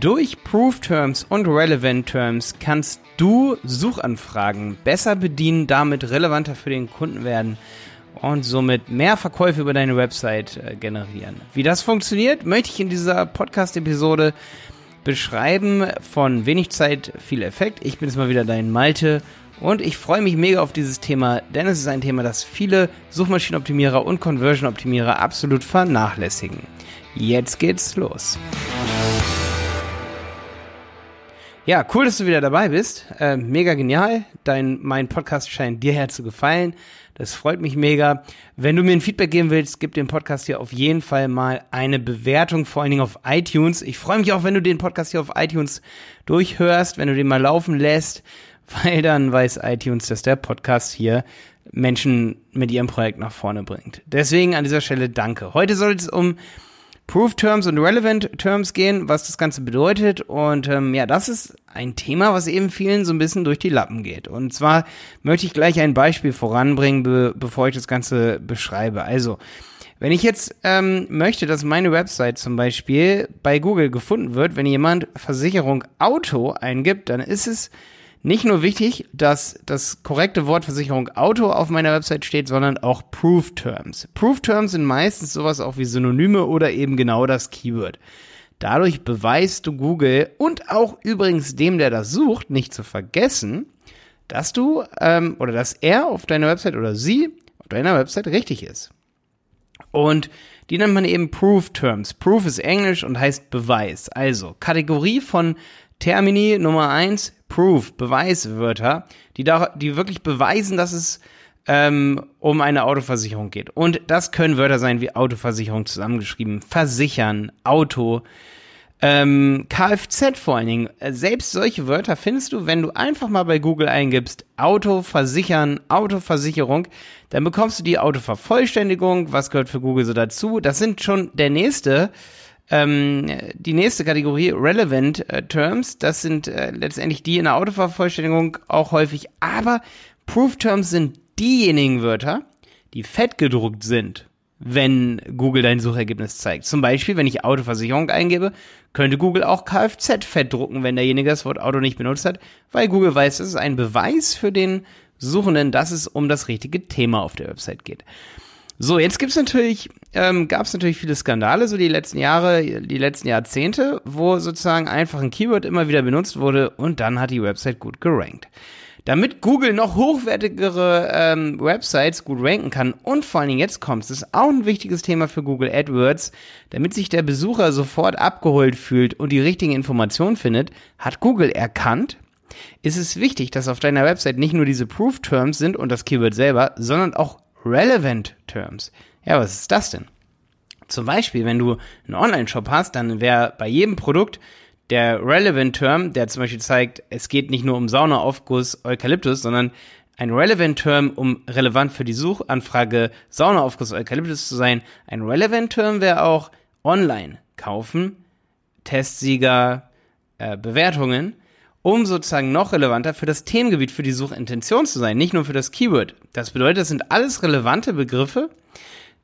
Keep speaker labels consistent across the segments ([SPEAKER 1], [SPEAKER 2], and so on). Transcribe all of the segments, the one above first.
[SPEAKER 1] Durch Proof Terms und Relevant Terms kannst du Suchanfragen besser bedienen, damit relevanter für den Kunden werden und somit mehr Verkäufe über deine Website äh, generieren. Wie das funktioniert, möchte ich in dieser Podcast-Episode beschreiben von wenig Zeit, viel Effekt. Ich bin jetzt mal wieder dein Malte und ich freue mich mega auf dieses Thema, denn es ist ein Thema, das viele Suchmaschinenoptimierer und Conversion-Optimierer absolut vernachlässigen. Jetzt geht's los. Ja, cool, dass du wieder dabei bist. Äh, mega genial. Dein, mein Podcast scheint dir her zu gefallen. Das freut mich mega. Wenn du mir ein Feedback geben willst, gib dem Podcast hier auf jeden Fall mal eine Bewertung, vor allen Dingen auf iTunes. Ich freue mich auch, wenn du den Podcast hier auf iTunes durchhörst, wenn du den mal laufen lässt, weil dann weiß iTunes, dass der Podcast hier Menschen mit ihrem Projekt nach vorne bringt. Deswegen an dieser Stelle danke. Heute soll es um Proof Terms und Relevant Terms gehen, was das Ganze bedeutet. Und ähm, ja, das ist ein Thema, was eben vielen so ein bisschen durch die Lappen geht. Und zwar möchte ich gleich ein Beispiel voranbringen, be bevor ich das Ganze beschreibe. Also, wenn ich jetzt ähm, möchte, dass meine Website zum Beispiel bei Google gefunden wird, wenn jemand Versicherung Auto eingibt, dann ist es nicht nur wichtig, dass das korrekte Wort Versicherung Auto auf meiner Website steht, sondern auch Proof Terms. Proof Terms sind meistens sowas auch wie Synonyme oder eben genau das Keyword. Dadurch beweist du Google und auch übrigens dem, der das sucht, nicht zu vergessen, dass du ähm, oder dass er auf deiner Website oder sie auf deiner Website richtig ist. Und die nennt man eben Proof Terms. Proof ist Englisch und heißt Beweis. Also Kategorie von Termini Nummer eins Proof, Beweiswörter, die da, die wirklich beweisen, dass es ähm, um eine Autoversicherung geht. Und das können Wörter sein wie Autoversicherung zusammengeschrieben, versichern, Auto, ähm, Kfz vor allen Dingen. Selbst solche Wörter findest du, wenn du einfach mal bei Google eingibst, Auto versichern, Autoversicherung, dann bekommst du die Autovervollständigung. Was gehört für Google so dazu? Das sind schon der nächste ähm, die nächste Kategorie, Relevant äh, Terms, das sind äh, letztendlich die in der Autovervollständigung auch häufig, aber Proof Terms sind diejenigen Wörter, die fett gedruckt sind, wenn Google dein Suchergebnis zeigt. Zum Beispiel, wenn ich Autoversicherung eingebe, könnte Google auch Kfz fett drucken, wenn derjenige das Wort Auto nicht benutzt hat, weil Google weiß, das ist ein Beweis für den Suchenden, dass es um das richtige Thema auf der Website geht. So, jetzt gibt's natürlich, ähm, gab es natürlich viele Skandale, so die letzten Jahre, die letzten Jahrzehnte, wo sozusagen einfach ein Keyword immer wieder benutzt wurde und dann hat die Website gut gerankt. Damit Google noch hochwertigere ähm, Websites gut ranken kann und vor allen Dingen jetzt kommt ist auch ein wichtiges Thema für Google AdWords, damit sich der Besucher sofort abgeholt fühlt und die richtigen Informationen findet, hat Google erkannt, ist es wichtig, dass auf deiner Website nicht nur diese Proof Terms sind und das Keyword selber, sondern auch Relevant Terms. Ja, was ist das denn? Zum Beispiel, wenn du einen Online-Shop hast, dann wäre bei jedem Produkt der Relevant Term, der zum Beispiel zeigt, es geht nicht nur um Saunaaufguss Eukalyptus, sondern ein Relevant Term, um relevant für die Suchanfrage Saunaaufguss Eukalyptus zu sein. Ein Relevant Term wäre auch online kaufen, Testsieger, äh, Bewertungen um sozusagen noch relevanter für das Themengebiet, für die Suchintention zu sein, nicht nur für das Keyword. Das bedeutet, das sind alles relevante Begriffe,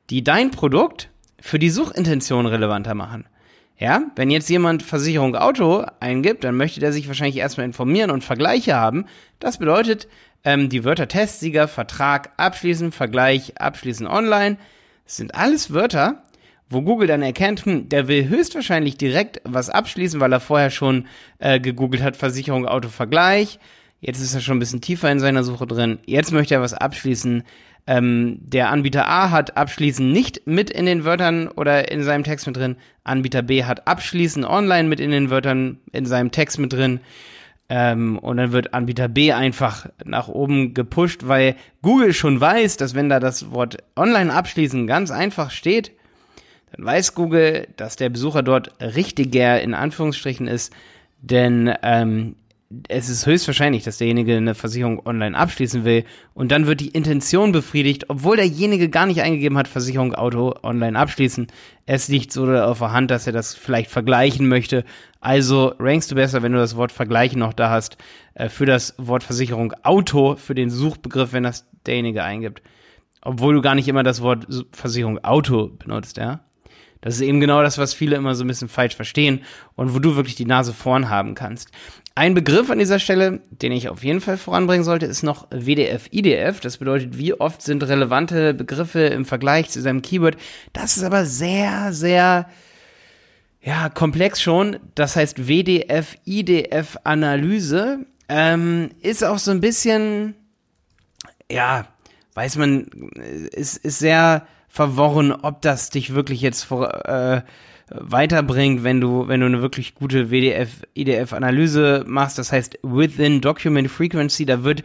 [SPEAKER 1] die dein Produkt für die Suchintention relevanter machen. Ja, wenn jetzt jemand Versicherung Auto eingibt, dann möchte der sich wahrscheinlich erstmal informieren und Vergleiche haben. Das bedeutet, ähm, die Wörter Testsieger, Vertrag, abschließen, Vergleich, abschließen online, sind alles Wörter, wo Google dann erkennt, hm, der will höchstwahrscheinlich direkt was abschließen, weil er vorher schon äh, gegoogelt hat, Versicherung, Autovergleich. Jetzt ist er schon ein bisschen tiefer in seiner Suche drin. Jetzt möchte er was abschließen. Ähm, der Anbieter A hat abschließen nicht mit in den Wörtern oder in seinem Text mit drin. Anbieter B hat abschließen online mit in den Wörtern in seinem Text mit drin. Ähm, und dann wird Anbieter B einfach nach oben gepusht, weil Google schon weiß, dass wenn da das Wort online abschließen ganz einfach steht, dann weiß Google, dass der Besucher dort richtiger in Anführungsstrichen ist, denn ähm, es ist höchstwahrscheinlich, dass derjenige eine Versicherung online abschließen will und dann wird die Intention befriedigt, obwohl derjenige gar nicht eingegeben hat, Versicherung Auto online abschließen. Es liegt so auf der Hand, dass er das vielleicht vergleichen möchte. Also rankst du besser, wenn du das Wort vergleichen noch da hast, äh, für das Wort Versicherung Auto, für den Suchbegriff, wenn das derjenige eingibt. Obwohl du gar nicht immer das Wort Versicherung Auto benutzt, ja. Das ist eben genau das, was viele immer so ein bisschen falsch verstehen und wo du wirklich die Nase vorn haben kannst. Ein Begriff an dieser Stelle, den ich auf jeden Fall voranbringen sollte, ist noch WDF, IDF. Das bedeutet, wie oft sind relevante Begriffe im Vergleich zu seinem Keyword. Das ist aber sehr, sehr, ja, komplex schon. Das heißt, WDF, IDF Analyse ähm, ist auch so ein bisschen, ja, weiß man, ist, ist sehr verworren, ob das dich wirklich jetzt vor, äh, weiterbringt, wenn du, wenn du eine wirklich gute WDF, IDF-Analyse machst. Das heißt, within Document Frequency, da wird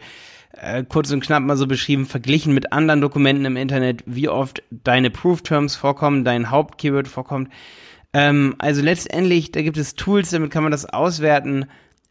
[SPEAKER 1] äh, kurz und knapp mal so beschrieben, verglichen mit anderen Dokumenten im Internet, wie oft deine Proof-Terms vorkommen, dein Hauptkeyword vorkommt. Ähm, also letztendlich, da gibt es Tools, damit kann man das auswerten.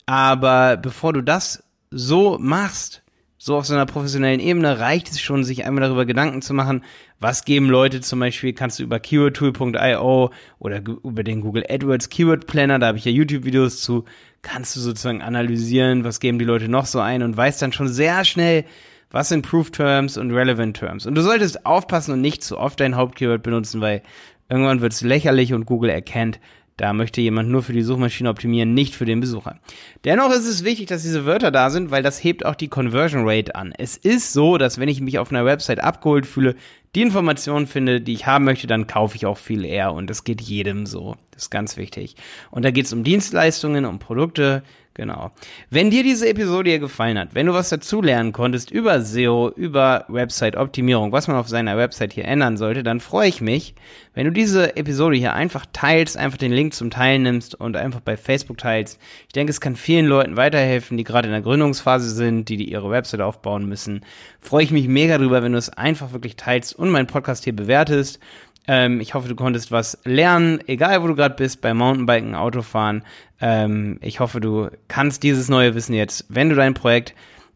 [SPEAKER 1] Aber bevor du das so machst, so auf so einer professionellen Ebene reicht es schon, sich einmal darüber Gedanken zu machen, was geben Leute zum Beispiel, kannst du über keywordtool.io oder über den Google AdWords Keyword Planner, da habe ich ja YouTube-Videos zu, kannst du sozusagen analysieren, was geben die Leute noch so ein und weißt dann schon sehr schnell, was sind Proof Terms und Relevant Terms. Und du solltest aufpassen und nicht zu oft dein Hauptkeyword benutzen, weil irgendwann wird es lächerlich und Google erkennt, da möchte jemand nur für die Suchmaschine optimieren, nicht für den Besucher. Dennoch ist es wichtig, dass diese Wörter da sind, weil das hebt auch die Conversion Rate an. Es ist so, dass wenn ich mich auf einer Website abgeholt fühle, die Informationen finde, die ich haben möchte, dann kaufe ich auch viel eher und das geht jedem so. Das ist ganz wichtig. Und da geht es um Dienstleistungen, um Produkte, Genau. Wenn dir diese Episode hier gefallen hat, wenn du was dazu lernen konntest über SEO, über Website-Optimierung, was man auf seiner Website hier ändern sollte, dann freue ich mich, wenn du diese Episode hier einfach teilst, einfach den Link zum Teilen nimmst und einfach bei Facebook teilst. Ich denke, es kann vielen Leuten weiterhelfen, die gerade in der Gründungsphase sind, die, die ihre Website aufbauen müssen. Freue ich mich mega drüber, wenn du es einfach wirklich teilst und meinen Podcast hier bewertest. Ähm, ich hoffe, du konntest was lernen, egal wo du gerade bist, bei Mountainbiken, Autofahren. Ähm, ich hoffe, du kannst dieses neue Wissen jetzt, wenn du dein Projekt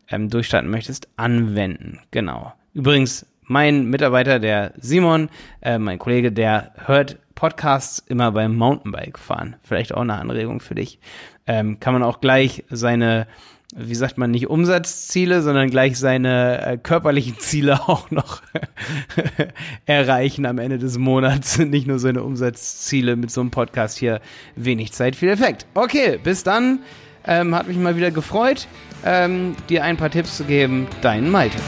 [SPEAKER 1] ähm, durchstarten möchtest, anwenden. Genau. Übrigens, mein Mitarbeiter, der Simon, äh, mein Kollege, der hört Podcasts immer beim Mountainbike fahren. Vielleicht auch eine Anregung für dich. Ähm, kann man auch gleich seine wie sagt man, nicht Umsatzziele, sondern gleich seine äh, körperlichen Ziele auch noch erreichen am Ende des Monats. Nicht nur seine Umsatzziele mit so einem Podcast hier. Wenig Zeit, viel Effekt. Okay, bis dann. Ähm, hat mich mal wieder gefreut, ähm, dir ein paar Tipps zu geben. Dein Malte.